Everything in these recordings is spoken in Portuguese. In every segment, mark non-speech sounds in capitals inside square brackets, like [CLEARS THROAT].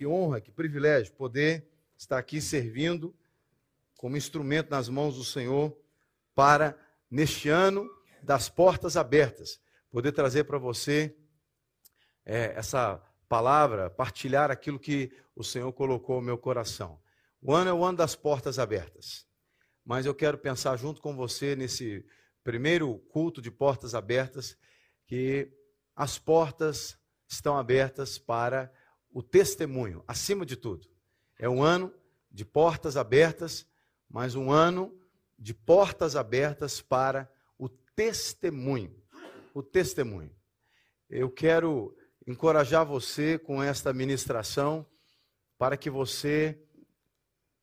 que honra, que privilégio poder estar aqui servindo como instrumento nas mãos do Senhor para, neste ano das portas abertas, poder trazer para você é, essa palavra, partilhar aquilo que o Senhor colocou no meu coração. O ano é o ano das portas abertas, mas eu quero pensar junto com você nesse primeiro culto de portas abertas, que as portas estão abertas para o testemunho, acima de tudo. É um ano de portas abertas, mas um ano de portas abertas para o testemunho. O testemunho. Eu quero encorajar você com esta ministração para que você,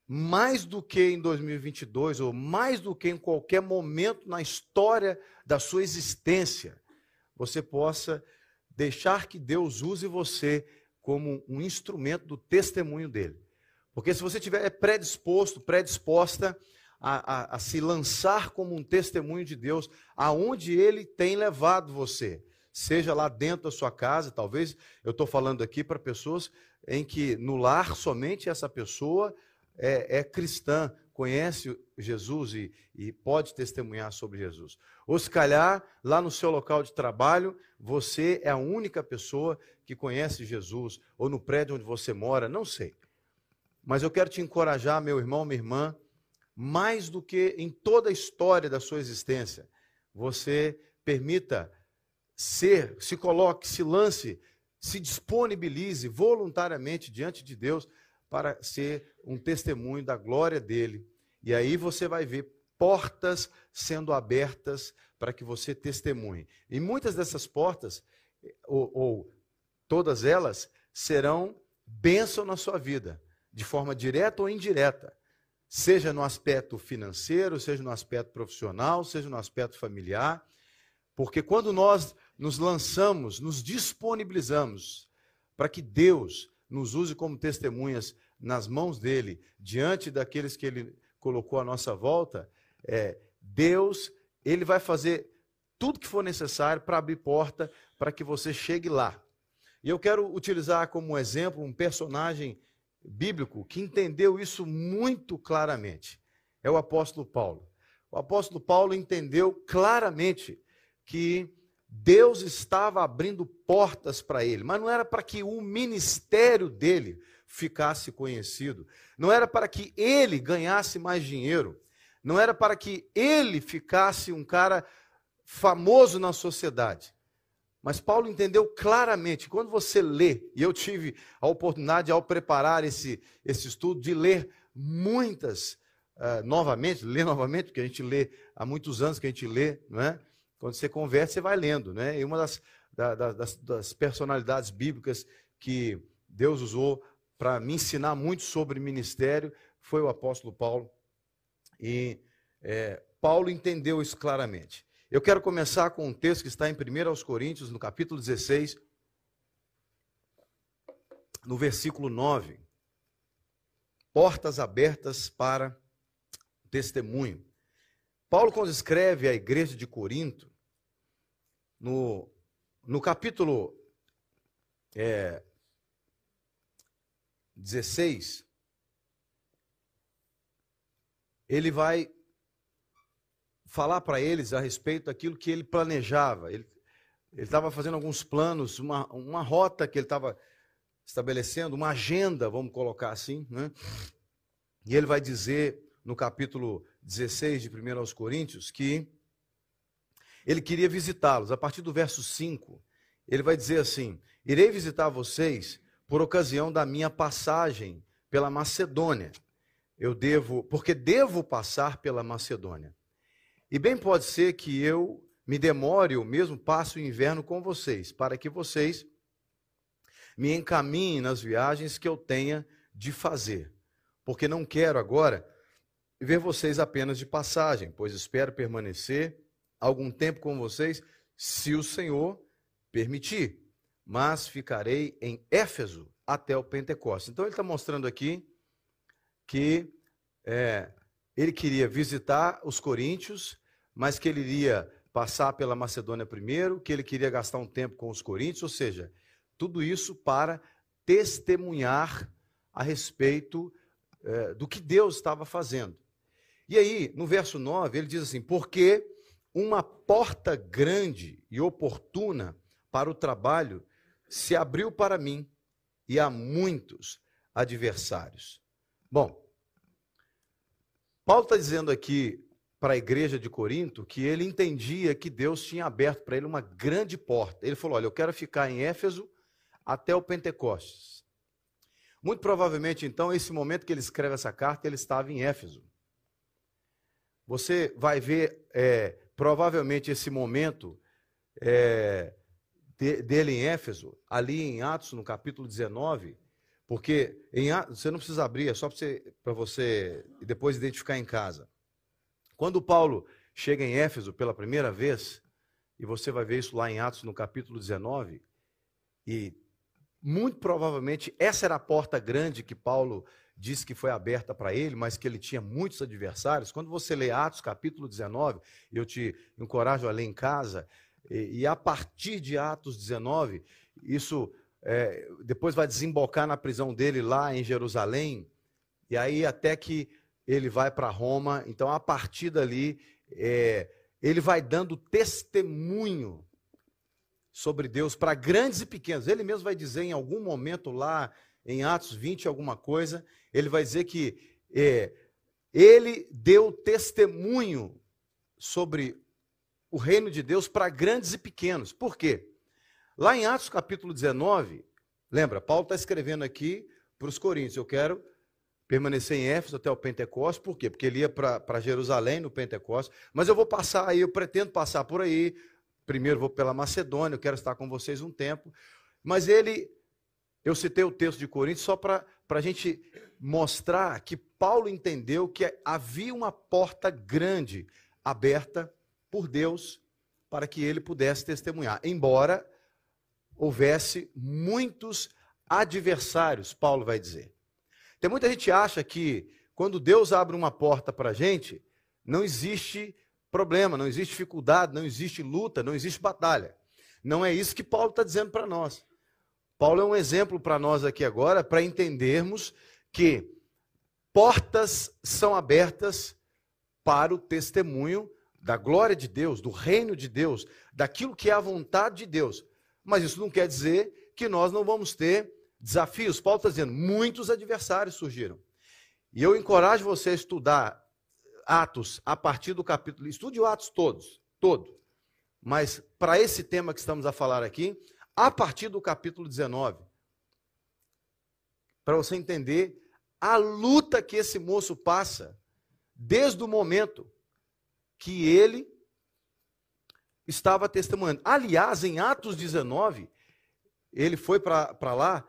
mais do que em 2022, ou mais do que em qualquer momento na história da sua existência, você possa deixar que Deus use você como um instrumento do testemunho dele. Porque se você estiver predisposto, predisposta a, a, a, se lançar como um testemunho de Deus, aonde ele tem levado você, seja lá dentro da sua casa, talvez eu estou falando aqui para pessoas em que no lar somente essa pessoa é, é cristã, conhece Jesus e, e, pode testemunhar sobre Jesus. Ou se calhar, lá no seu local de trabalho, você é a única pessoa que conhece Jesus, ou no prédio onde você mora, não sei. Mas eu quero te encorajar, meu irmão, minha irmã, mais do que em toda a história da sua existência, você permita ser, se coloque, se lance, se disponibilize voluntariamente diante de Deus para ser um testemunho da glória dele. E aí você vai ver portas sendo abertas para que você testemunhe. E muitas dessas portas, ou, ou todas elas, serão bênção na sua vida, de forma direta ou indireta. Seja no aspecto financeiro, seja no aspecto profissional, seja no aspecto familiar. Porque quando nós nos lançamos, nos disponibilizamos para que Deus nos use como testemunhas nas mãos dele, diante daqueles que ele colocou à nossa volta, é, Deus, ele vai fazer tudo que for necessário para abrir porta para que você chegue lá. E eu quero utilizar como exemplo um personagem bíblico que entendeu isso muito claramente. É o apóstolo Paulo. O apóstolo Paulo entendeu claramente que Deus estava abrindo portas para ele, mas não era para que o ministério dele ficasse conhecido, não era para que ele ganhasse mais dinheiro, não era para que ele ficasse um cara famoso na sociedade. Mas Paulo entendeu claramente, quando você lê, e eu tive a oportunidade ao preparar esse, esse estudo de ler muitas, uh, novamente, ler novamente, porque a gente lê há muitos anos que a gente lê, não é? Quando você conversa, você vai lendo, né? E uma das, da, das, das personalidades bíblicas que Deus usou para me ensinar muito sobre ministério foi o apóstolo Paulo. E é, Paulo entendeu isso claramente. Eu quero começar com um texto que está em 1 aos Coríntios, no capítulo 16, no versículo 9. Portas abertas para testemunho. Paulo, quando escreve à igreja de Corinto, no, no capítulo é, 16, ele vai falar para eles a respeito daquilo que ele planejava. Ele estava fazendo alguns planos, uma, uma rota que ele estava estabelecendo, uma agenda, vamos colocar assim. Né? E ele vai dizer no capítulo 16 de 1 aos Coríntios que ele queria visitá-los. A partir do verso 5, ele vai dizer assim: Irei visitar vocês por ocasião da minha passagem pela Macedônia. Eu devo, porque devo passar pela Macedônia. E bem pode ser que eu me demore ou mesmo passe o inverno com vocês, para que vocês me encaminhem nas viagens que eu tenha de fazer. Porque não quero agora ver vocês apenas de passagem, pois espero permanecer algum tempo com vocês, se o Senhor permitir mas ficarei em Éfeso até o Pentecostes. Então ele está mostrando aqui que é, ele queria visitar os coríntios, mas que ele iria passar pela Macedônia primeiro, que ele queria gastar um tempo com os coríntios, ou seja, tudo isso para testemunhar a respeito é, do que Deus estava fazendo. E aí, no verso 9, ele diz assim: Porque uma porta grande e oportuna para o trabalho se abriu para mim e há muitos adversários. Bom, Paulo está dizendo aqui para a igreja de Corinto que ele entendia que Deus tinha aberto para ele uma grande porta. Ele falou: Olha, eu quero ficar em Éfeso até o Pentecostes. Muito provavelmente, então, esse momento que ele escreve essa carta, ele estava em Éfeso. Você vai ver, é, provavelmente, esse momento é, de, dele em Éfeso, ali em Atos, no capítulo 19, porque em, você não precisa abrir, é só para você, você depois identificar em casa. Quando Paulo chega em Éfeso pela primeira vez, e você vai ver isso lá em Atos, no capítulo 19, e muito provavelmente essa era a porta grande que Paulo disse que foi aberta para ele, mas que ele tinha muitos adversários. Quando você lê Atos, capítulo 19, eu te encorajo a ler em casa, e, e a partir de Atos 19, isso é, depois vai desembocar na prisão dele lá em Jerusalém, e aí até que ele vai para Roma. Então, a partir dali, é, ele vai dando testemunho sobre Deus para grandes e pequenos. Ele mesmo vai dizer em algum momento lá, em Atos 20, alguma coisa, ele vai dizer que é, ele deu testemunho sobre o reino de Deus para grandes e pequenos. Por quê? Lá em Atos capítulo 19, lembra, Paulo está escrevendo aqui para os Coríntios: Eu quero permanecer em Éfeso até o Pentecostes, por quê? Porque ele ia para Jerusalém no Pentecostes, mas eu vou passar aí, eu pretendo passar por aí, primeiro vou pela Macedônia, eu quero estar com vocês um tempo, mas ele, eu citei o texto de Coríntios só para a gente mostrar que Paulo entendeu que havia uma porta grande aberta por Deus para que ele pudesse testemunhar, embora houvesse muitos adversários, Paulo vai dizer. Tem muita gente que acha que quando Deus abre uma porta para a gente, não existe problema, não existe dificuldade, não existe luta, não existe batalha. Não é isso que Paulo está dizendo para nós. Paulo é um exemplo para nós aqui agora, para entendermos que portas são abertas para o testemunho da glória de Deus, do reino de Deus, daquilo que é a vontade de Deus. Mas isso não quer dizer que nós não vamos ter desafios. Paulo está dizendo, muitos adversários surgiram. E eu encorajo você a estudar Atos a partir do capítulo. Estude o Atos todos, todo. Mas para esse tema que estamos a falar aqui, a partir do capítulo 19. Para você entender a luta que esse moço passa desde o momento que ele estava testemunhando. Aliás, em Atos 19, ele foi para lá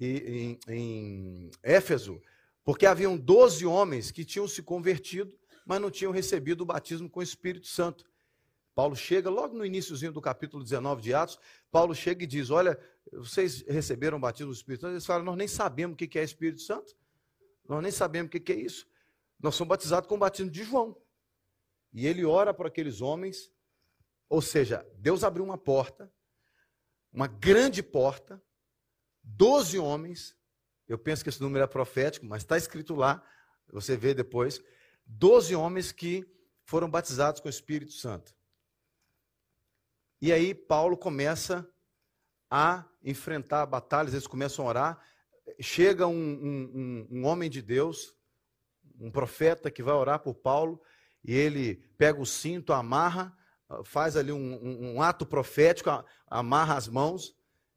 em, em Éfeso, porque haviam 12 homens que tinham se convertido, mas não tinham recebido o batismo com o Espírito Santo. Paulo chega, logo no iníciozinho do capítulo 19 de Atos, Paulo chega e diz: Olha, vocês receberam o batismo do Espírito Santo? Eles falam: Nós nem sabemos o que é Espírito Santo, nós nem sabemos o que é isso. Nós somos batizados com o batismo de João. E ele ora para aqueles homens, ou seja, Deus abriu uma porta, uma grande porta, Doze homens, eu penso que esse número é profético, mas está escrito lá, você vê depois. Doze homens que foram batizados com o Espírito Santo. E aí Paulo começa a enfrentar batalhas, eles começam a orar. Chega um, um, um, homem de Deus, um profeta que vai orar por Paulo, e ele pega o cinto, amarra, faz ali um, um ato profético, amarra as mãos,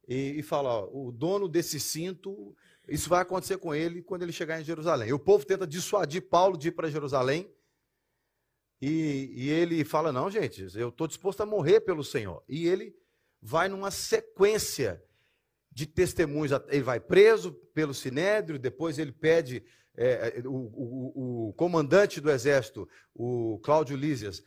e, e fala: ó, o dono desse cinto, isso vai acontecer com ele quando ele chegar em Jerusalém. E o povo tenta dissuadir Paulo de ir para Jerusalém. E, e, ele fala: não, gente, eu estou disposto a morrer pelo Senhor. E ele vai numa sequência de testemunhos. Ele vai preso pelo sinédrio, depois ele pede. É, o, o, o, comandante do exército, o Cláudio Lísias,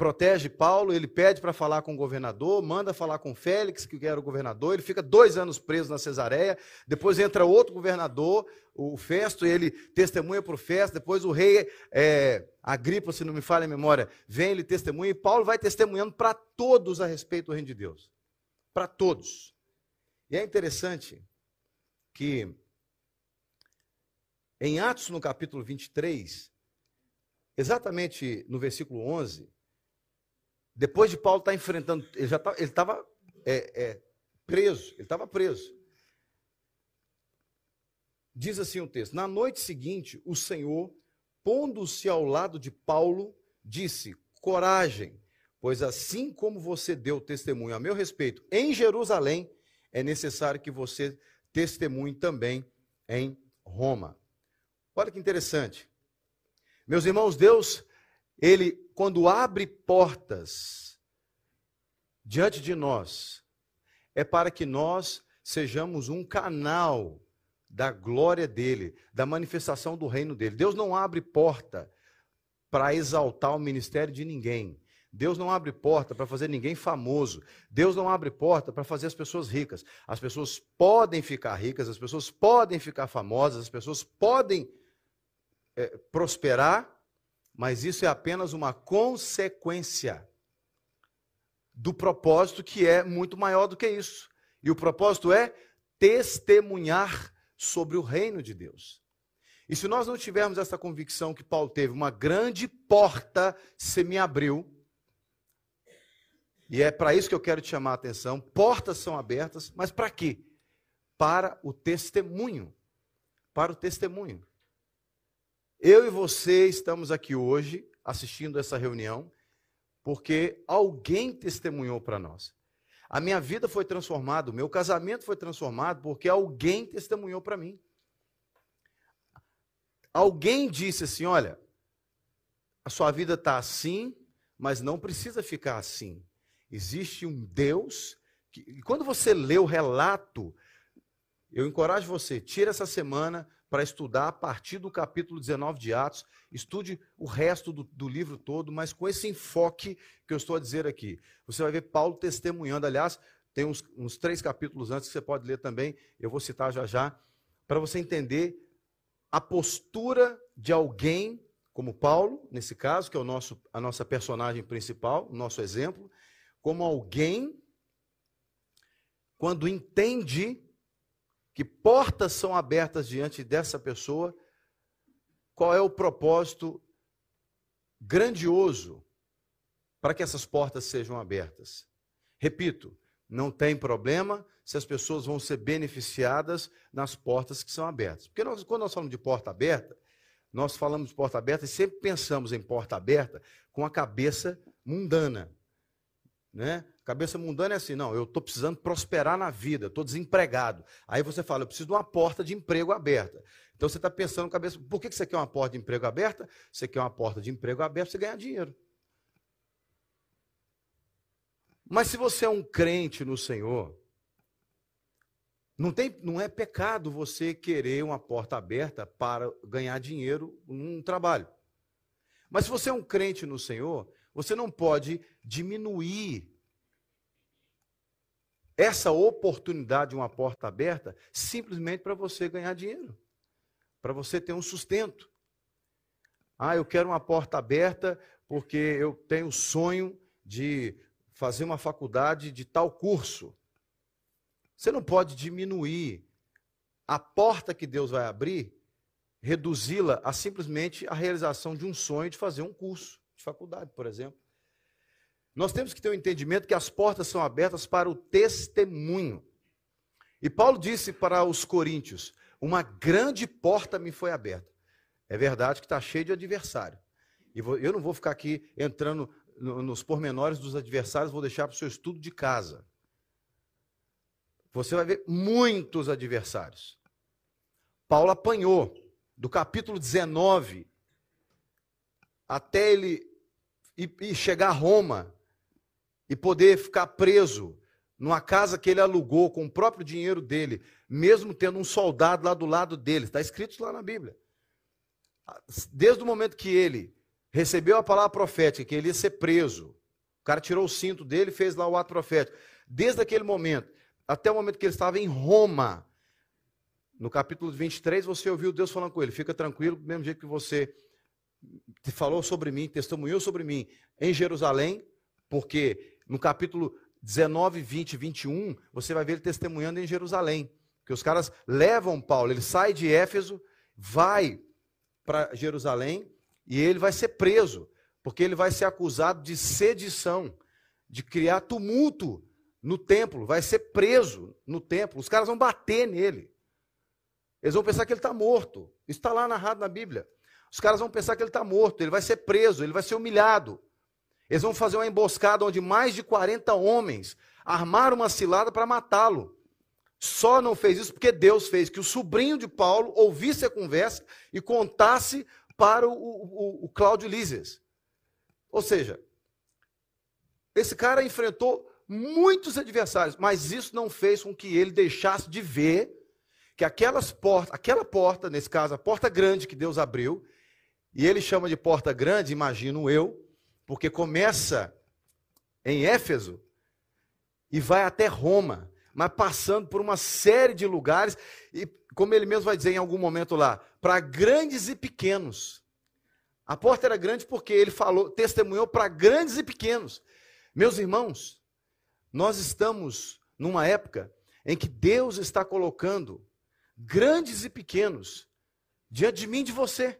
protege Paulo, ele pede para falar com o governador, manda falar com Félix, que era o governador, ele fica dois anos preso na Cesareia, depois entra outro governador, o Festo, ele testemunha para o Festo, depois o rei é, Agripa, se não me falha a memória, vem, ele testemunha, e Paulo vai testemunhando para todos a respeito do reino de Deus. Para todos. E é interessante que em Atos, no capítulo 23, exatamente no versículo 11, depois de Paulo estar tá enfrentando, ele já tá, estava é, é, preso, ele estava preso. Diz assim o texto: Na noite seguinte, o Senhor, pondo-se ao lado de Paulo, disse: Coragem, pois assim como você deu testemunho a meu respeito em Jerusalém, é necessário que você testemunhe também em Roma. Olha que interessante. Meus irmãos, Deus, ele quando abre portas diante de nós, é para que nós sejamos um canal da glória dele, da manifestação do reino dele. Deus não abre porta para exaltar o ministério de ninguém. Deus não abre porta para fazer ninguém famoso. Deus não abre porta para fazer as pessoas ricas. As pessoas podem ficar ricas, as pessoas podem ficar famosas, as pessoas podem é, prosperar, mas isso é apenas uma consequência do propósito que é muito maior do que isso. E o propósito é testemunhar sobre o reino de Deus. E se nós não tivermos essa convicção que Paulo teve, uma grande porta se me abriu, e é para isso que eu quero te chamar a atenção, portas são abertas, mas para quê? Para o testemunho. Para o testemunho. Eu e você estamos aqui hoje assistindo essa reunião porque alguém testemunhou para nós. A minha vida foi transformada, o meu casamento foi transformado porque alguém testemunhou para mim. Alguém disse assim: olha, a sua vida está assim, mas não precisa ficar assim. Existe um Deus que, e quando você lê o relato, eu encorajo você, tira essa semana para estudar a partir do capítulo 19 de Atos, estude o resto do, do, livro todo, mas com esse enfoque que eu estou a dizer aqui. Você vai ver Paulo testemunhando, aliás, tem uns, uns três capítulos antes que você pode ler também, eu vou citar já já, para você entender a postura de alguém como Paulo, nesse caso, que é o nosso, a nossa personagem principal, o nosso exemplo, como alguém, quando entende que portas são abertas diante dessa pessoa, qual é o propósito grandioso para que essas portas sejam abertas. Repito, não tem problema se as pessoas vão ser beneficiadas nas portas que são abertas. Porque nós, quando nós falamos de porta aberta, nós falamos de porta aberta e sempre pensamos em porta aberta com a cabeça mundana. Né? Cabeça mundana é assim, não, eu estou precisando prosperar na vida, estou desempregado. Aí você fala, eu preciso de uma porta de emprego aberta. Então você está pensando cabeça, por que você quer uma porta de emprego aberta? Você quer uma porta de emprego aberta você ganhar dinheiro. Mas se você é um crente no Senhor, não, tem, não é pecado você querer uma porta aberta para ganhar dinheiro num trabalho. Mas se você é um crente no Senhor, você não pode diminuir essa oportunidade de uma porta aberta simplesmente para você ganhar dinheiro, para você ter um sustento. Ah, eu quero uma porta aberta porque eu tenho o sonho de fazer uma faculdade de tal curso. Você não pode diminuir a porta que Deus vai abrir, reduzi-la a simplesmente a realização de um sonho de fazer um curso de faculdade, por exemplo. Nós temos que ter o um entendimento que as portas são abertas para o testemunho. E Paulo disse para os coríntios: Uma grande porta me foi aberta. É verdade que está cheio de adversário. E eu não vou ficar aqui entrando nos pormenores dos adversários, vou deixar para o seu estudo de casa. Você vai ver muitos adversários. Paulo apanhou do capítulo 19 até ele ir chegar a Roma e poder ficar preso numa casa que ele alugou com o próprio dinheiro dele, mesmo tendo um soldado lá do lado dele. Está escrito lá na Bíblia. Desde o momento que ele recebeu a palavra profética, que ele ia ser preso, o cara tirou o cinto dele e fez lá o ato profético. Desde aquele momento, até o momento que ele estava em Roma, no capítulo 23, você ouviu Deus falando com ele: fica tranquilo, do mesmo jeito que você falou sobre mim, testemunhou sobre mim em Jerusalém, porque no capítulo 19, 20 21, você vai ver ele testemunhando em Jerusalém. Porque os caras levam Paulo, ele sai de Éfeso, vai para Jerusalém e ele vai ser preso, porque ele vai ser acusado de sedição, de criar tumulto no templo, vai ser preso no templo. Os caras vão bater nele. Eles vão pensar que ele está morto. Isso está lá narrado na Bíblia. Os caras vão pensar que ele está morto, ele vai ser preso, ele vai ser humilhado. Eles vão fazer uma emboscada onde mais de 40 homens armaram uma cilada para matá-lo. Só não fez isso porque Deus fez que o sobrinho de Paulo ouvisse a conversa e contasse para o, o, o Cláudio Lísias. Ou seja, esse cara enfrentou muitos adversários, mas isso não fez com que ele deixasse de ver que aquelas portas, aquela porta, nesse caso, a porta grande que Deus abriu, e ele chama de porta grande, imagino eu, porque começa em Éfeso e vai até Roma mas passando por uma série de lugares, e como ele mesmo vai dizer em algum momento lá, para grandes e pequenos. A porta era grande porque ele falou, testemunhou para grandes e pequenos. Meus irmãos, nós estamos numa época em que Deus está colocando grandes e pequenos diante de mim e de você.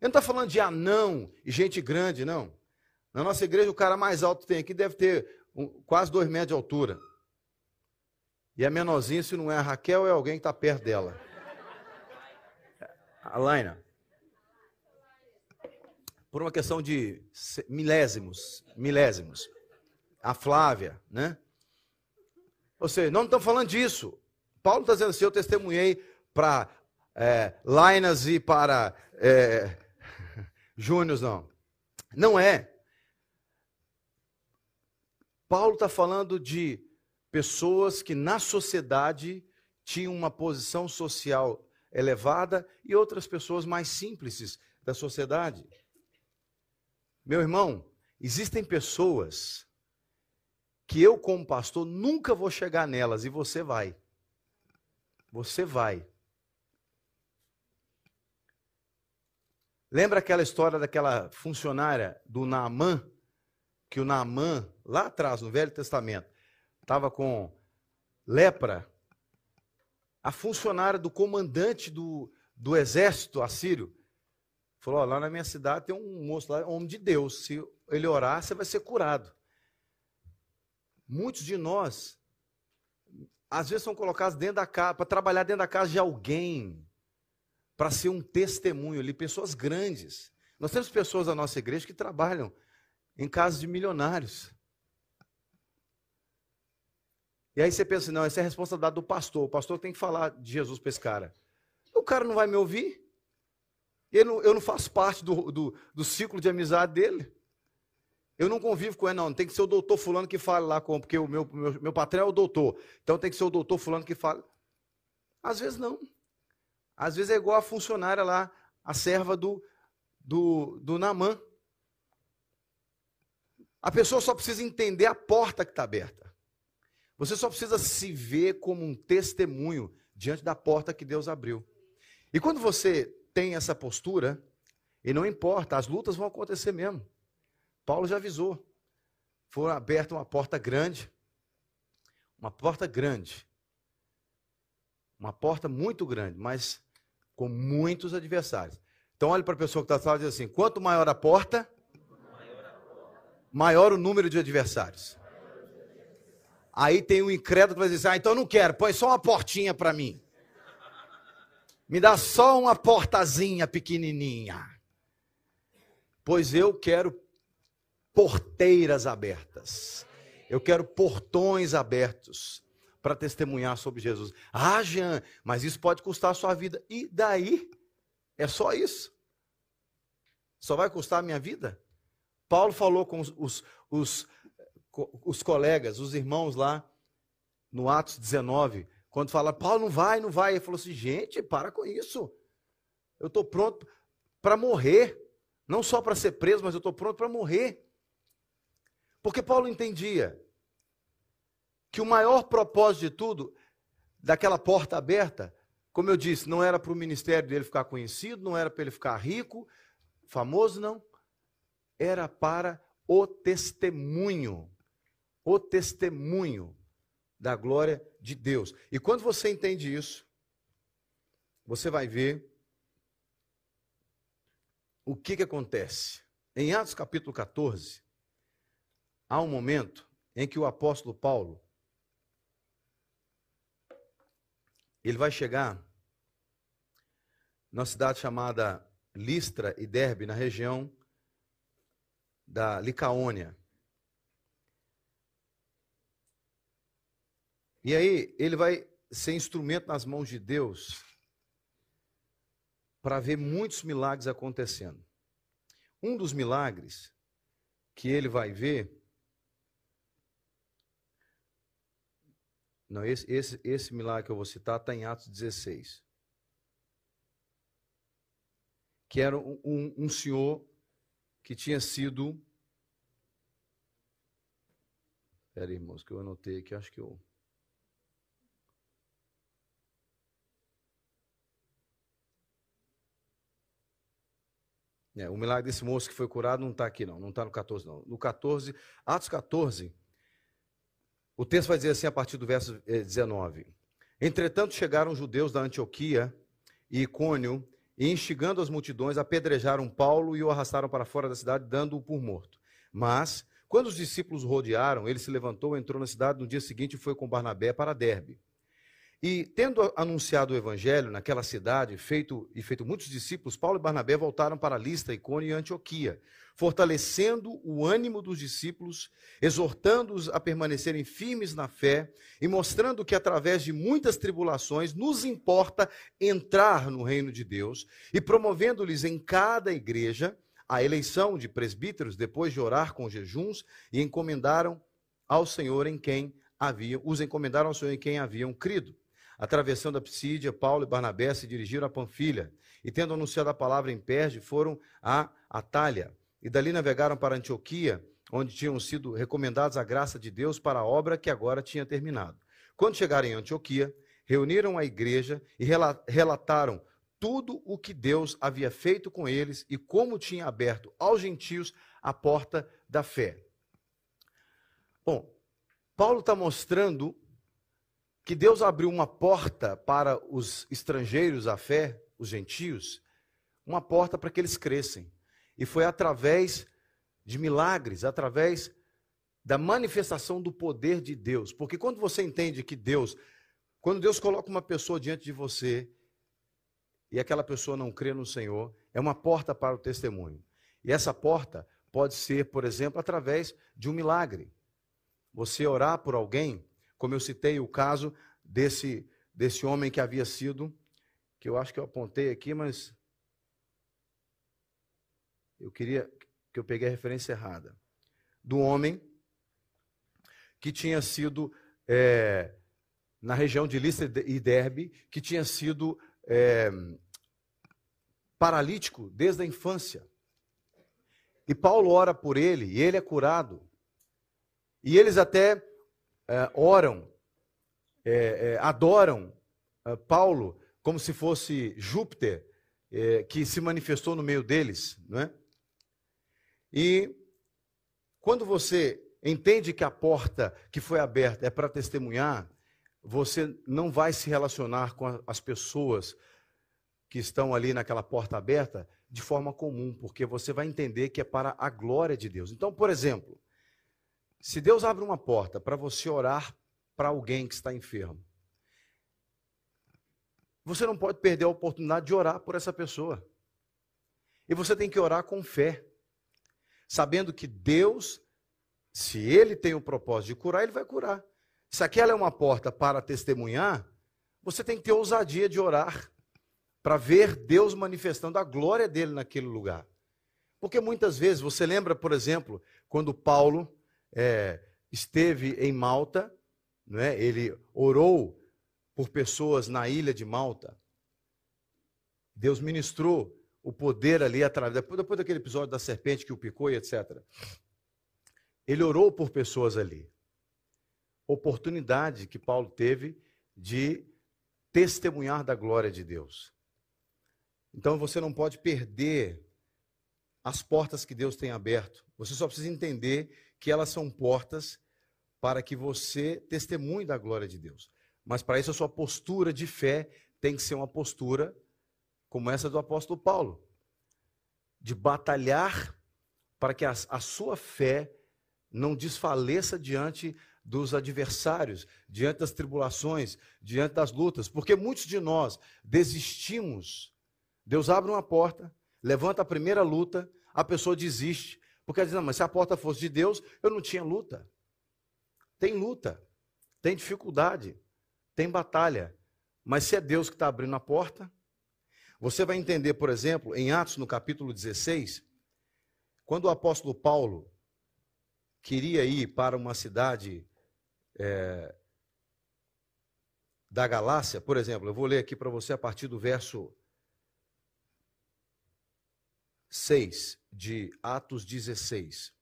Eu não estou falando de anão e gente grande, não. Na nossa igreja, o cara mais alto que tem aqui deve ter um, quase dois metros de altura. E a menorzinha, se não é a Raquel, é alguém que está perto dela. A Laina. Por uma questão de milésimos, milésimos. A Flávia, né? Ou seja, não estamos falando disso. Paulo está dizendo assim, eu testemunhei para é, Lainas e para é, [LAUGHS] Júnior, não. Não é. Paulo está falando de pessoas que na sociedade tinham uma posição social elevada e outras pessoas mais simples da sociedade. Meu irmão, existem pessoas que eu, como pastor, nunca vou chegar nelas e você vai. Você vai. Lembra aquela história daquela funcionária do Naamã? Que o Naamã, lá atrás, no Velho Testamento, estava com lepra, a funcionária do comandante do, do exército assírio falou: lá na minha cidade tem um moço lá, homem de Deus. Se ele orar, você vai ser curado. Muitos de nós, às vezes, são colocados dentro da casa, para trabalhar dentro da casa de alguém, para ser um testemunho ali, pessoas grandes. Nós temos pessoas da nossa igreja que trabalham em casas de milionários. E aí você pensa, não, essa é a responsabilidade do pastor. O pastor tem que falar de Jesus para esse cara. O cara não vai me ouvir. Não, eu não faço parte do, do, do, ciclo de amizade dele. Eu não convivo com ele, não. Tem que ser o doutor fulano que fale lá com, porque o meu, meu, meu patrão é o doutor. Então tem que ser o doutor fulano que fale. Às vezes não. Às vezes é igual a funcionária lá, a serva do, do, do Namã. A pessoa só precisa entender a porta que está aberta. Você só precisa se ver como um testemunho diante da porta que Deus abriu. E quando você tem essa postura, e não importa, as lutas vão acontecer mesmo. Paulo já avisou. Foi aberta uma porta grande. Uma porta grande. Uma porta muito grande, mas com muitos adversários. Então olhe para a pessoa que está falando e diz assim: quanto maior a porta, maior o número de adversários. Aí tem um incrédulo que vai dizer: Ah, então eu não quero, põe só uma portinha para mim. Me dá só uma portazinha pequenininha. Pois eu quero porteiras abertas. Eu quero portões abertos para testemunhar sobre Jesus. Ah, Jean, mas isso pode custar a sua vida. E daí? É só isso? Só vai custar a minha vida? Paulo falou com os, os, os os colegas, os irmãos lá no Atos 19, quando fala, Paulo não vai, não vai, ele falou assim: gente, para com isso. Eu estou pronto para morrer. Não só para ser preso, mas eu estou pronto para morrer. Porque Paulo entendia que o maior propósito de tudo, daquela porta aberta, como eu disse, não era para o ministério dele ficar conhecido, não era para ele ficar rico, famoso, não. Era para o testemunho o testemunho da glória de Deus. E quando você entende isso, você vai ver o que, que acontece. Em Atos capítulo 14, há um momento em que o apóstolo Paulo ele vai chegar numa cidade chamada Listra e Derbe, na região da Licaônia. E aí ele vai ser instrumento nas mãos de Deus para ver muitos milagres acontecendo. Um dos milagres que ele vai ver. Não, esse, esse, esse milagre que eu vou citar está em Atos 16. Que era um, um, um senhor que tinha sido. Espera aí, irmãos, que eu anotei aqui, acho que eu. É, o milagre desse moço que foi curado não está aqui, não. Não está no 14, não. No 14, Atos 14, o texto vai dizer assim a partir do verso 19. Eh, Entretanto, chegaram judeus da Antioquia e Icônio, e instigando as multidões, apedrejaram Paulo e o arrastaram para fora da cidade, dando-o por morto. Mas, quando os discípulos o rodearam, ele se levantou, entrou na cidade no dia seguinte e foi com Barnabé para Derbe. E tendo anunciado o evangelho naquela cidade, feito e feito muitos discípulos, Paulo e Barnabé voltaram para Lista, Icônio e Antioquia, fortalecendo o ânimo dos discípulos, exortando-os a permanecerem firmes na fé e mostrando que através de muitas tribulações nos importa entrar no reino de Deus e promovendo-lhes em cada igreja a eleição de presbíteros depois de orar com jejuns e encomendaram ao Senhor em quem haviam, os encomendaram ao Senhor em quem haviam crido. Atravessando a Psídia, Paulo e Barnabé se dirigiram a Panfilha, e tendo anunciado a palavra em Perge, foram a Atália. E dali navegaram para Antioquia, onde tinham sido recomendados a graça de Deus para a obra que agora tinha terminado. Quando chegaram em Antioquia, reuniram a igreja e relataram tudo o que Deus havia feito com eles e como tinha aberto aos gentios a porta da fé. Bom, Paulo está mostrando que Deus abriu uma porta para os estrangeiros à fé, os gentios, uma porta para que eles crescem. E foi através de milagres, através da manifestação do poder de Deus. Porque quando você entende que Deus, quando Deus coloca uma pessoa diante de você e aquela pessoa não crê no Senhor, é uma porta para o testemunho. E essa porta pode ser, por exemplo, através de um milagre. Você orar por alguém como eu citei o caso desse, desse homem que havia sido, que eu acho que eu apontei aqui, mas eu queria que eu peguei a referência errada. Do homem que tinha sido é, na região de Listra e Derbe, que tinha sido é, paralítico desde a infância. E Paulo ora por ele, e ele é curado. E eles até é, oram, é, é, adoram Paulo como se fosse Júpiter que se manifestou no meio deles, não é? E quando você entende que a porta que foi aberta é para testemunhar, você não vai se relacionar com as pessoas que estão ali naquela porta aberta de forma comum, porque você vai entender que é para a glória de Deus. Então, por exemplo, se Deus abre uma porta para você orar para alguém que está enfermo, você não pode perder a oportunidade de orar por essa pessoa. E você tem que orar com fé, sabendo que Deus, se Ele tem o propósito de curar, Ele vai curar. Se aquela é uma porta para testemunhar, você tem que ter ousadia de orar para ver Deus manifestando a glória dele naquele lugar. Porque muitas vezes, você lembra, por exemplo, quando Paulo é, esteve em Malta, não é? ele orou por pessoas na ilha de Malta. Deus ministrou o poder ali através. Depois, depois daquele episódio da serpente que o picou e etc. Ele orou por pessoas ali. Oportunidade que Paulo teve de testemunhar da glória de Deus. Então você não pode perder as portas que Deus tem aberto. Você só precisa entender que elas são portas para que você testemunhe da glória de Deus. Mas para isso a sua postura de fé tem que ser uma postura como essa do apóstolo Paulo, de batalhar para que a, a sua fé não desfaleça diante dos adversários, diante das tribulações, diante das lutas, porque muitos de nós desistimos. Deus abre uma porta, levanta a primeira luta, a pessoa desiste, porque ela diz: não, mas se a porta fosse de Deus, eu não tinha luta. Tem luta, tem dificuldade, tem batalha, mas se é Deus que está abrindo a porta, você vai entender, por exemplo, em Atos, no capítulo 16, quando o apóstolo Paulo queria ir para uma cidade é, da Galácia, por exemplo, eu vou ler aqui para você a partir do verso 6 de Atos 16.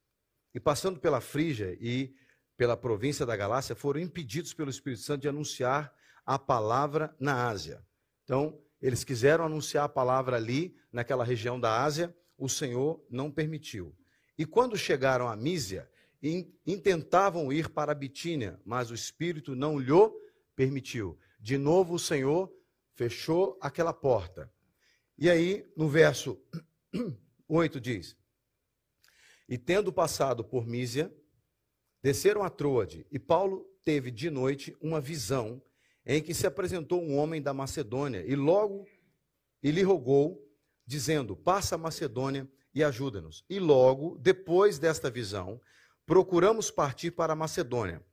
E passando pela Frígia e pela província da Galácia, foram impedidos pelo Espírito Santo de anunciar a palavra na Ásia. Então, eles quiseram anunciar a palavra ali, naquela região da Ásia, o Senhor não permitiu. E quando chegaram a Mísia, intentavam ir para a Bitínia, mas o Espírito não lhe permitiu. De novo o Senhor fechou aquela porta. E aí, no verso [CLEARS THROAT] 8 diz: E tendo passado por Mísia, desceram a Troade, e Paulo teve de noite uma visão em que se apresentou um homem da Macedônia, e logo e lhe rogou, dizendo: Passa a Macedônia e ajuda-nos. E logo, depois desta visão, procuramos partir para a Macedônia.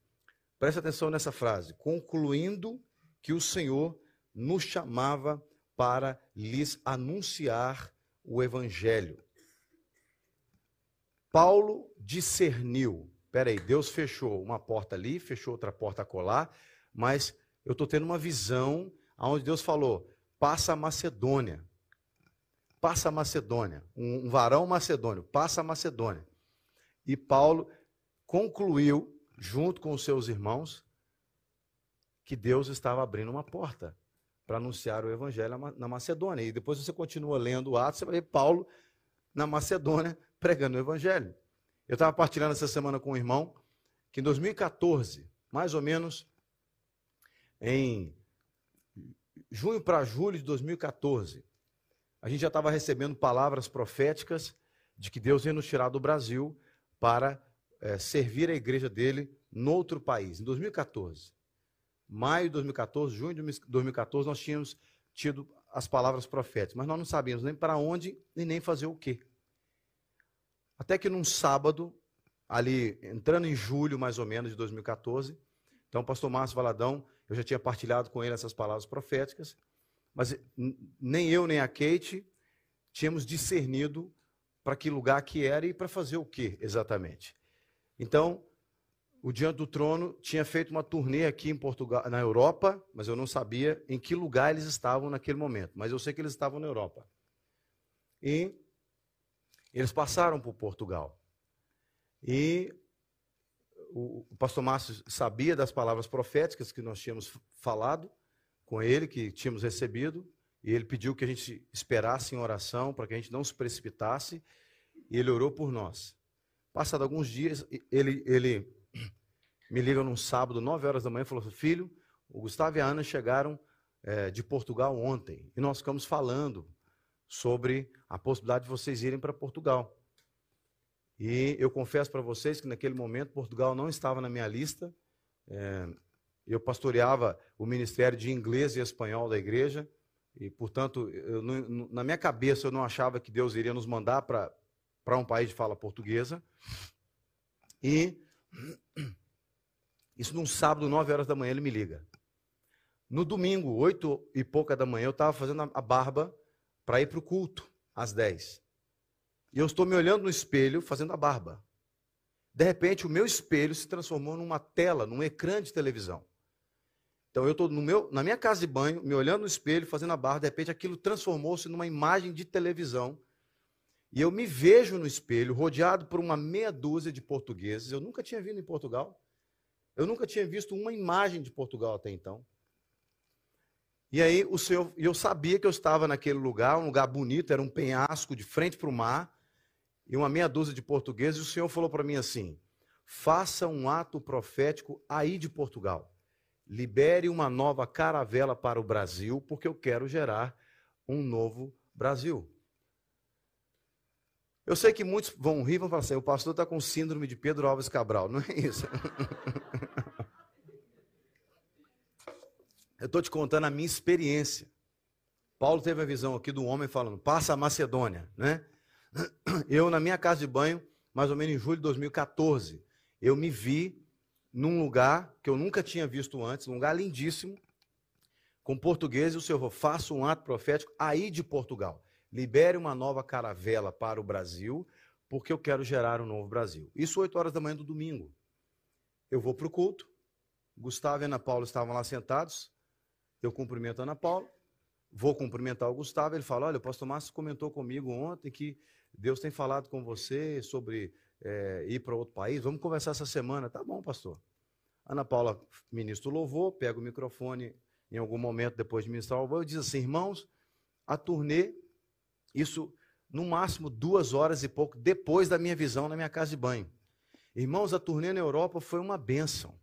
Preste atenção nessa frase. Concluindo que o Senhor nos chamava para lhes anunciar o Evangelho. Paulo discerniu. Peraí, Deus fechou uma porta ali, fechou outra porta colar, mas eu estou tendo uma visão onde Deus falou: passa a Macedônia. Passa a Macedônia. Um, um varão macedônio, passa a Macedônia. E Paulo concluiu, junto com os seus irmãos, que Deus estava abrindo uma porta para anunciar o evangelho na Macedônia. E depois você continua lendo o Atos, você vai ver Paulo na Macedônia pregando o evangelho. Eu estava partilhando essa semana com um irmão que em 2014, mais ou menos em junho para julho de 2014, a gente já estava recebendo palavras proféticas de que Deus ia nos tirar do Brasil para é, servir a igreja dele noutro país, em 2014. Maio de 2014, junho de 2014, nós tínhamos tido as palavras proféticas, mas nós não sabíamos nem para onde e nem fazer o quê. Até que num sábado, ali entrando em julho mais ou menos de 2014, então o pastor Márcio Valadão, eu já tinha partilhado com ele essas palavras proféticas, mas nem eu nem a Kate tínhamos discernido para que lugar que era e para fazer o que exatamente. Então, o Diante do Trono tinha feito uma turnê aqui em Portugal, na Europa, mas eu não sabia em que lugar eles estavam naquele momento. Mas eu sei que eles estavam na Europa. E eles passaram por Portugal. E o, pastor Márcio sabia das palavras proféticas que nós tínhamos falado com ele, que tínhamos recebido, e ele pediu que a gente esperasse em oração para que a gente não se precipitasse, e ele orou por nós. Passado alguns dias, ele, ele me liga num sábado, 9 horas da manhã, e falou: Filho, o Gustavo e a Ana chegaram é, de Portugal ontem e nós ficamos falando sobre a possibilidade de vocês irem para Portugal. E eu confesso para vocês que naquele momento Portugal não estava na minha lista. É, eu pastoreava o ministério de inglês e espanhol da igreja e, portanto, eu, na minha cabeça eu não achava que Deus iria nos mandar para um país de fala portuguesa. E [CLEARS THROAT] isso num sábado, 9 horas da manhã, ele me liga. No domingo, oito e pouca da manhã, eu estava fazendo a barba para ir para o culto, às 10. E eu estou me olhando no espelho, fazendo a barba. De repente, o meu espelho se transformou numa tela, num ecrã de televisão. Então, eu estou na minha casa de banho, me olhando no espelho, fazendo a barba. De repente, aquilo transformou-se numa imagem de televisão e eu me vejo no espelho, rodeado por uma meia dúzia de portugueses. Eu nunca tinha vindo em Portugal. Eu nunca tinha visto uma imagem de Portugal até então. E aí o Senhor, eu sabia que eu estava naquele lugar, um lugar bonito, era um penhasco de frente para o mar, e uma meia dúzia de portugueses, e o Senhor falou para mim assim: faça um ato profético aí de Portugal. libere uma nova caravela para o Brasil, porque eu quero gerar um novo Brasil. Eu sei que muitos vão rir e vão falar assim: o pastor está com síndrome de Pedro Alves Cabral. Não é isso. [LAUGHS] Eu estou te contando a minha experiência. Paulo teve a visão aqui do homem falando: passa a Macedônia, né? [CLEARS THROAT] Eu, na minha casa de banho, mais ou menos em julho de 2014, eu me vi num lugar que eu nunca tinha visto antes, um lugar lindíssimo, com português, e o Senhor faça um ato profético aí de Portugal. Libere uma nova caravela para o Brasil, porque eu quero gerar um novo Brasil. Isso 8 horas da manhã do domingo. Eu vou para o culto. Gustavo e Ana Paula estavam lá sentados. Eu cumprimento a Ana Paula. Vou cumprimentar o Gustavo. Ele fala: Olha, o pastor Márcio comentou comigo ontem que Deus tem falado com você sobre é, ir para outro país. Vamos conversar essa semana. Tá bom, pastor. Ana Paula, ministro louvor, pega o microfone em algum momento depois de ministrar o louvor diz assim: Irmãos, a turnê isso, no máximo, duas horas e pouco depois da minha visão na minha casa de banho. Irmãos, a turnê na Europa foi uma bênção.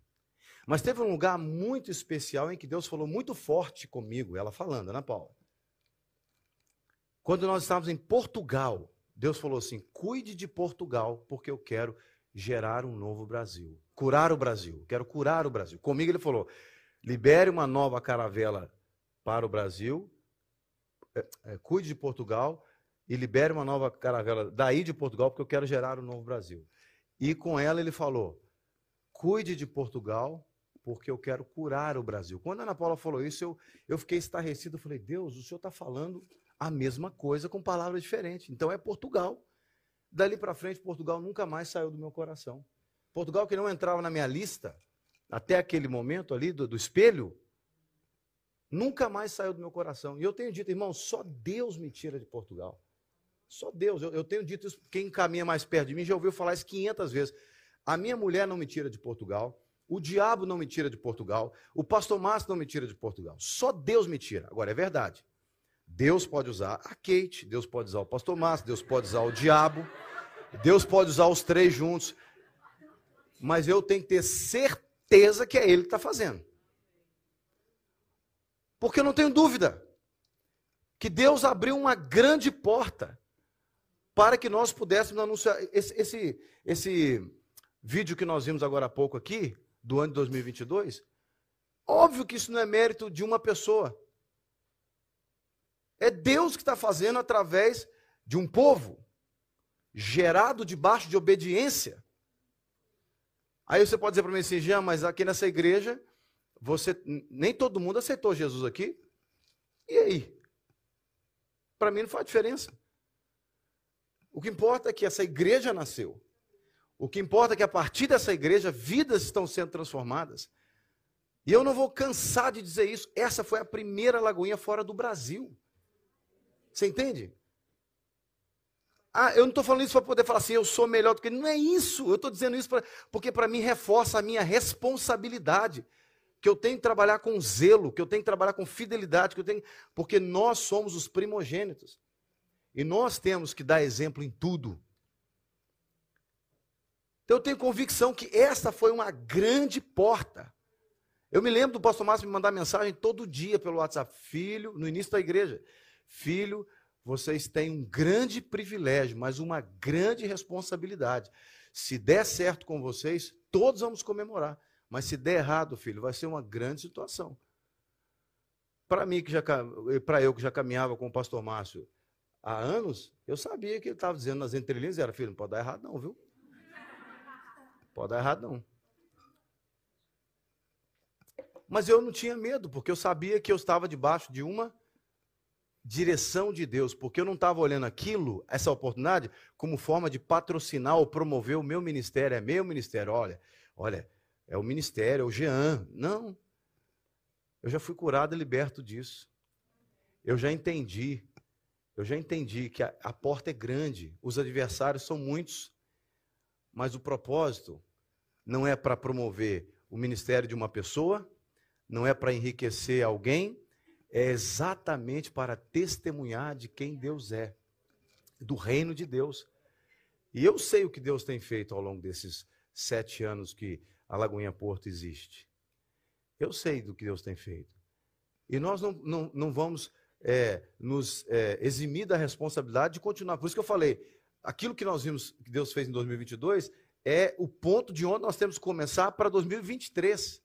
Mas teve um lugar muito especial em que Deus falou muito forte comigo, ela falando, Ana Paula. Quando nós estávamos em Portugal, Deus falou assim: cuide de Portugal, porque eu quero gerar um novo Brasil. Curar o Brasil. Quero curar o Brasil. Comigo ele falou: libere uma nova caravela para o Brasil é, é, cuide de Portugal e libere uma nova caravela daí de Portugal, porque eu quero gerar um novo Brasil. E com ela ele falou: cuide de Portugal, porque eu quero curar o Brasil. Quando a Ana Paula falou isso, eu, eu fiquei estarrecido. Eu falei: Deus, o senhor está falando a mesma coisa com palavras diferentes. Então é Portugal. Dali para frente, Portugal nunca mais saiu do meu coração. Portugal que não entrava na minha lista, até aquele momento ali do, do espelho, Nunca mais saiu do meu coração. E eu tenho dito, irmão, só Deus me tira de Portugal. Só Deus. Eu, eu tenho dito isso, quem caminha mais perto de mim já ouviu falar isso 500 vezes. A minha mulher não me tira de Portugal. O diabo não me tira de Portugal. O pastor Márcio não me tira de Portugal. Só Deus me tira. Agora, é verdade. Deus pode usar a Kate, Deus pode usar o pastor Márcio, Deus pode usar o diabo, Deus pode usar os três juntos. Mas eu tenho que ter certeza que é Ele que está fazendo. Porque eu não tenho dúvida que Deus abriu uma grande porta para que nós pudéssemos anunciar. Esse, esse, esse vídeo que nós vimos agora há pouco aqui, do ano de 2022, óbvio que isso não é mérito de uma pessoa. É Deus que está fazendo através de um povo gerado debaixo de obediência. Aí você pode dizer para mim assim, Jean, mas aqui nessa igreja você nem todo mundo aceitou Jesus aqui. E aí? Para mim não faz diferença. O que importa é que essa igreja nasceu. O que importa é que a partir dessa igreja vidas estão sendo transformadas. E eu não vou cansar de dizer isso. Essa foi a primeira lagoinha fora do Brasil. Você entende? Ah, eu não estou falando isso para poder falar assim, eu sou melhor do que. Não é isso. Eu estou dizendo isso pra, porque para mim reforça a minha responsabilidade que eu tenho que trabalhar com zelo, que eu tenho que trabalhar com fidelidade, que eu tenho, porque nós somos os primogênitos. E nós temos que dar exemplo em tudo. Então eu tenho convicção que essa foi uma grande porta. Eu me lembro do pastor Márcio me mandar mensagem todo dia pelo WhatsApp. Filho, no início da igreja. Filho, vocês têm um grande privilégio, mas uma grande responsabilidade. Se der certo com vocês, todos vamos comemorar. Mas se der errado, filho, vai ser uma grande situação. Para mim, que já para eu que já caminhava com o pastor Márcio há anos, eu sabia que ele estava dizendo nas entrelinhas, era, filho, não pode dar errado não, viu? Pode dar errado não. Mas eu não tinha medo, porque eu sabia que eu estava debaixo de uma direção de Deus, porque eu não estava olhando aquilo, essa oportunidade, como forma de patrocinar ou promover o meu ministério. É meu ministério. Olha, olha, é o ministério, é o Jean. Não. Eu já fui curado e liberto disso. Eu já entendi. Eu já entendi que a, a porta é grande, os adversários são muitos, mas o propósito não é para promover o ministério de uma pessoa, não é para enriquecer alguém, é exatamente para testemunhar de quem Deus é, do reino de Deus. E eu sei o que Deus tem feito ao longo desses sete anos que a Lagoinha Porto existe. Eu sei do que Deus tem feito. E nós não, não, não vamos é, nos é, eximir da responsabilidade de continuar. Por isso que eu falei, aquilo que nós vimos que Deus fez em 2022 é o ponto de onde nós temos que começar para 2023.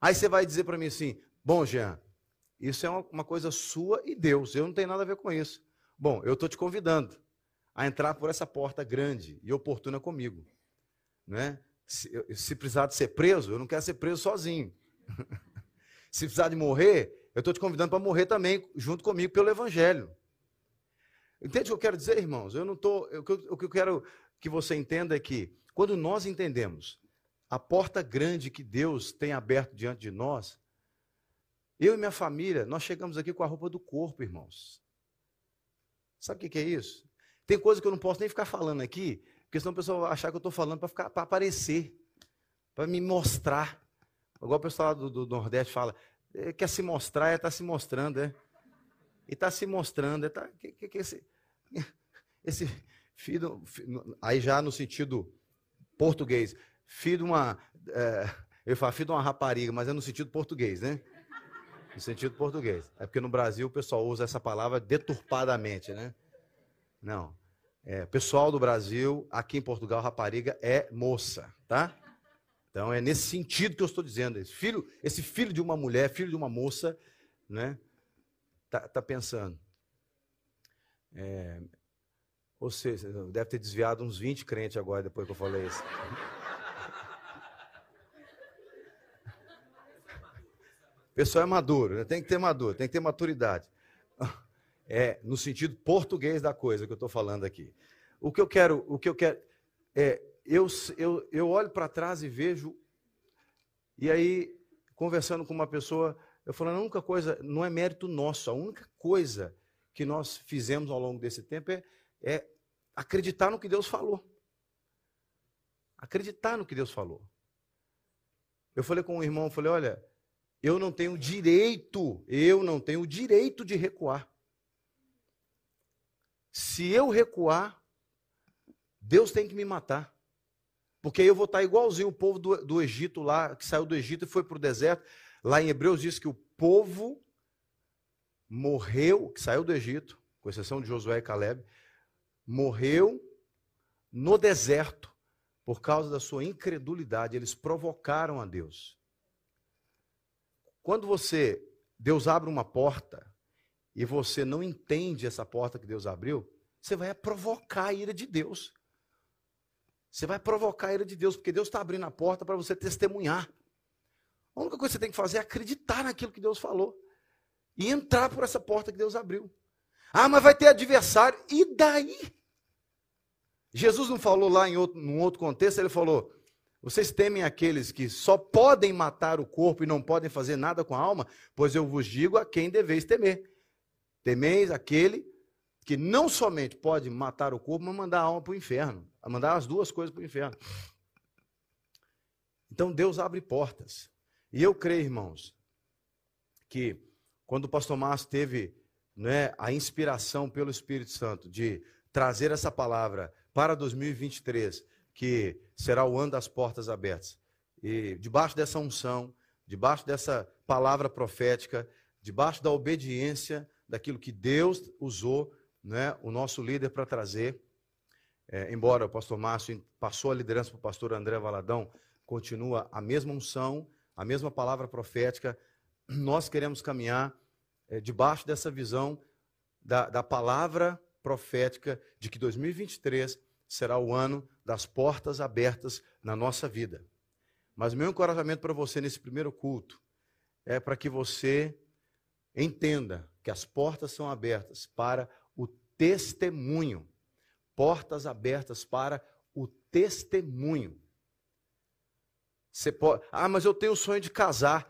Aí você vai dizer para mim assim: bom, Jean, isso é uma, coisa sua e Deus, eu não tenho nada a ver com isso. Bom, eu estou te convidando a entrar por essa porta grande e oportuna comigo. Né? Se, se precisar de ser preso, eu não quero ser preso sozinho. [LAUGHS] se precisar de morrer, eu estou te convidando para morrer também junto comigo pelo Evangelho. Entende o que eu quero dizer, irmãos? Eu não tô, eu, o que eu quero que você entenda é que quando nós entendemos a porta grande que Deus tem aberto diante de nós, eu e minha família, nós chegamos aqui com a roupa do corpo, irmãos. Sabe o que é isso? Tem coisa que eu não posso nem ficar falando aqui, porque senão o pessoal vai achar que eu estou falando para aparecer, para me mostrar. Igual o pessoal do, do Nordeste fala, é, quer se mostrar, é estar tá se mostrando, é. E está se mostrando, é tá, que, que, que esse, [LAUGHS] esse filho, aí já no sentido português, filho de uma, é, eu falo filho de uma rapariga, mas é no sentido português, né? No sentido português. É porque no Brasil o pessoal usa essa palavra deturpadamente, né? Não. É, pessoal do Brasil, aqui em Portugal, rapariga é moça, tá? Então é nesse sentido que eu estou dizendo. Esse filho, esse filho de uma mulher, filho de uma moça, né? Tá, tá pensando. É, ou seja, deve ter desviado uns 20 crentes agora depois que eu falei isso. Pessoal é maduro, né? tem que ter maduro, tem que ter maturidade [LAUGHS] é, no sentido português da coisa que eu estou falando aqui. O que eu quero, o que eu quero, é, eu, eu, eu olho para trás e vejo, e aí, conversando com uma pessoa, eu falo, a única coisa, não é mérito nosso, a única coisa que nós fizemos ao longo desse tempo é, é acreditar no que Deus falou. Acreditar no que Deus falou. Eu falei com um irmão, falei, olha, eu não tenho direito, eu não tenho direito de recuar. Se eu recuar, Deus tem que me matar. Porque aí eu vou estar igualzinho o povo do, do Egito lá, que saiu do Egito e foi para o deserto. Lá em Hebreus diz que o povo morreu, que saiu do Egito, com exceção de Josué e Caleb, morreu no deserto por causa da sua incredulidade. Eles provocaram a Deus. Quando você, Deus abre uma porta, e você não entende essa porta que Deus abriu, você vai provocar a ira de Deus. Você vai provocar a ira de Deus, porque Deus está abrindo a porta para você testemunhar. A única coisa que você tem que fazer é acreditar naquilo que Deus falou. E entrar por essa porta que Deus abriu. Ah, mas vai ter adversário. E daí? Jesus não falou lá em outro, num outro contexto, ele falou: vocês temem aqueles que só podem matar o corpo e não podem fazer nada com a alma? Pois eu vos digo a quem deveis temer. Temeis aquele que não somente pode matar o corpo, mas mandar a alma para o inferno. Mandar as duas coisas para o inferno. Então Deus abre portas. E eu creio, irmãos, que quando o pastor Márcio teve né, a inspiração pelo Espírito Santo de trazer essa palavra para 2023, que será o ano das portas abertas, e debaixo dessa unção, debaixo dessa palavra profética, debaixo da obediência, daquilo que Deus usou né, o nosso líder para trazer. É, embora o pastor Márcio passou a liderança para o pastor André Valadão, continua a mesma unção, a mesma palavra profética. Nós queremos caminhar é, debaixo dessa visão da, da palavra profética de que 2023 será o ano das portas abertas na nossa vida. Mas meu encorajamento para você nesse primeiro culto é para que você entenda que as portas são abertas para o testemunho. Portas abertas para o testemunho. Você pode, ah, mas eu tenho o sonho de casar.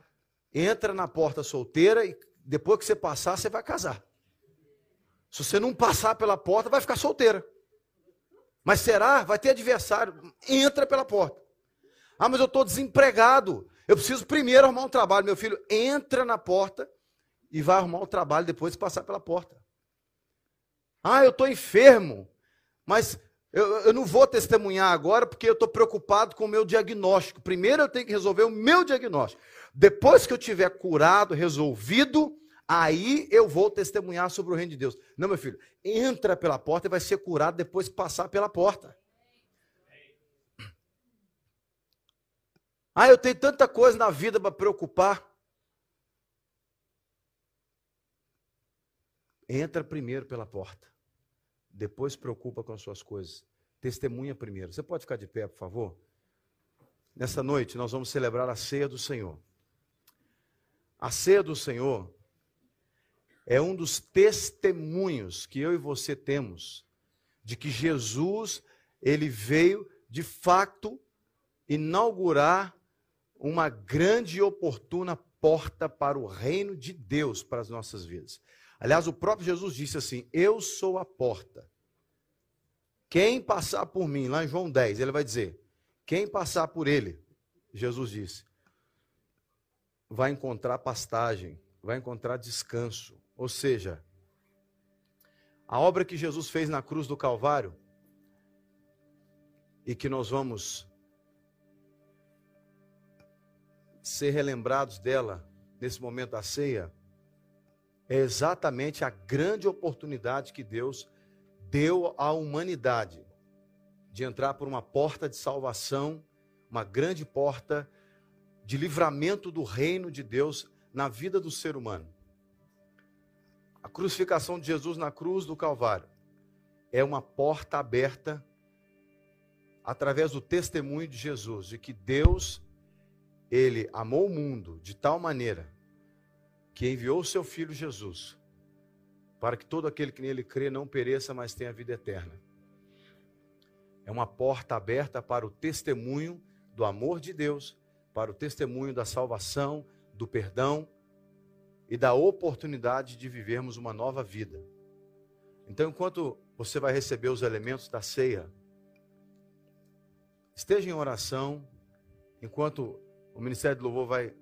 Entra na porta solteira e depois que você passar, você vai casar. Se você não passar pela porta, vai ficar solteira. Mas será? Vai ter adversário. Entra pela porta. Ah, mas eu estou desempregado. Eu preciso primeiro arrumar um trabalho. Meu filho, entra na porta e vai arrumar o trabalho depois de passar pela porta. Ah, eu estou enfermo, mas Eu, eu não vou testemunhar agora porque eu estou preocupado com o meu diagnóstico. Primeiro eu tenho que resolver o meu diagnóstico. Depois que eu tiver curado, resolvido, aí eu vou testemunhar sobre o reino de Deus. Não, meu filho, entra pela porta e vai ser curado depois que passar pela porta. Ah, eu tenho tanta coisa na vida para preocupar. Entra primeiro pela porta. Depois preocupa com as suas coisas. Testemunha primeiro. Você pode ficar de pé, por favor? Nessa noite nós vamos celebrar a ceia do Senhor. A ceia do Senhor é um dos testemunhos que eu e você temos de que Jesus, ele veio de fato inaugurar uma grande e oportuna porta para o reino de Deus para as nossas vidas. Aliás, o próprio Jesus disse assim: Eu sou a porta. Quem passar por mim, lá em João 10, ele vai dizer: Quem passar por ele, Jesus disse, vai encontrar pastagem, vai encontrar descanso. Ou seja, a obra que Jesus fez na cruz do Calvário e que nós vamos ser relembrados dela nesse momento da ceia, é exatamente a grande oportunidade que Deus deu à humanidade de entrar por uma porta de salvação, uma grande porta de livramento do reino de Deus na vida do ser humano. A crucificação de Jesus na cruz do Calvário é uma porta aberta através do testemunho de Jesus de que Deus ele amou o mundo de tal maneira que enviou o seu filho Jesus para que todo aquele que nele crê não pereça, mas tenha vida eterna. É uma porta aberta para o testemunho do amor de Deus, para o testemunho da salvação, do perdão e da oportunidade de vivermos uma nova vida. Então, enquanto você vai receber os elementos da ceia, esteja em oração, enquanto o Ministério do Louvor vai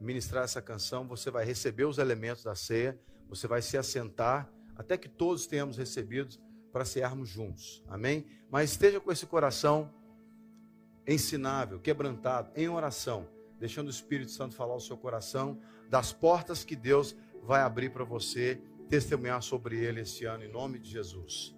ministrar essa canção, você vai receber os elementos da ceia, você vai se assentar até que todos tenhamos recebido para cearmos juntos. Amém? Mas esteja com esse coração ensinável, quebrantado, em oração, deixando o Espírito Santo falar o seu coração das portas que Deus vai abrir para você testemunhar sobre ele esse ano em nome de Jesus.